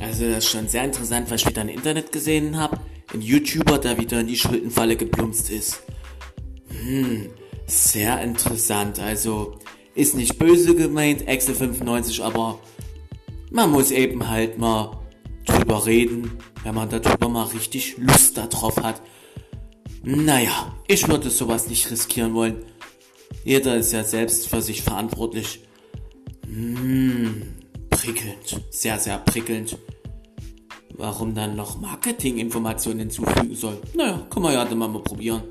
Also das ist schon sehr interessant, was ich wieder im Internet gesehen habe. Ein YouTuber, der wieder in die Schuldenfalle geplumpst ist. Hm, sehr interessant. Also ist nicht böse gemeint, Excel 95, aber man muss eben halt mal drüber reden, wenn man darüber mal richtig Lust darauf hat. Naja, ich würde sowas nicht riskieren wollen. Jeder ist ja selbst für sich verantwortlich. Hm, prickelnd. Sehr, sehr prickelnd. Warum dann noch Marketinginformationen hinzufügen soll? Naja, kann man ja dann mal probieren.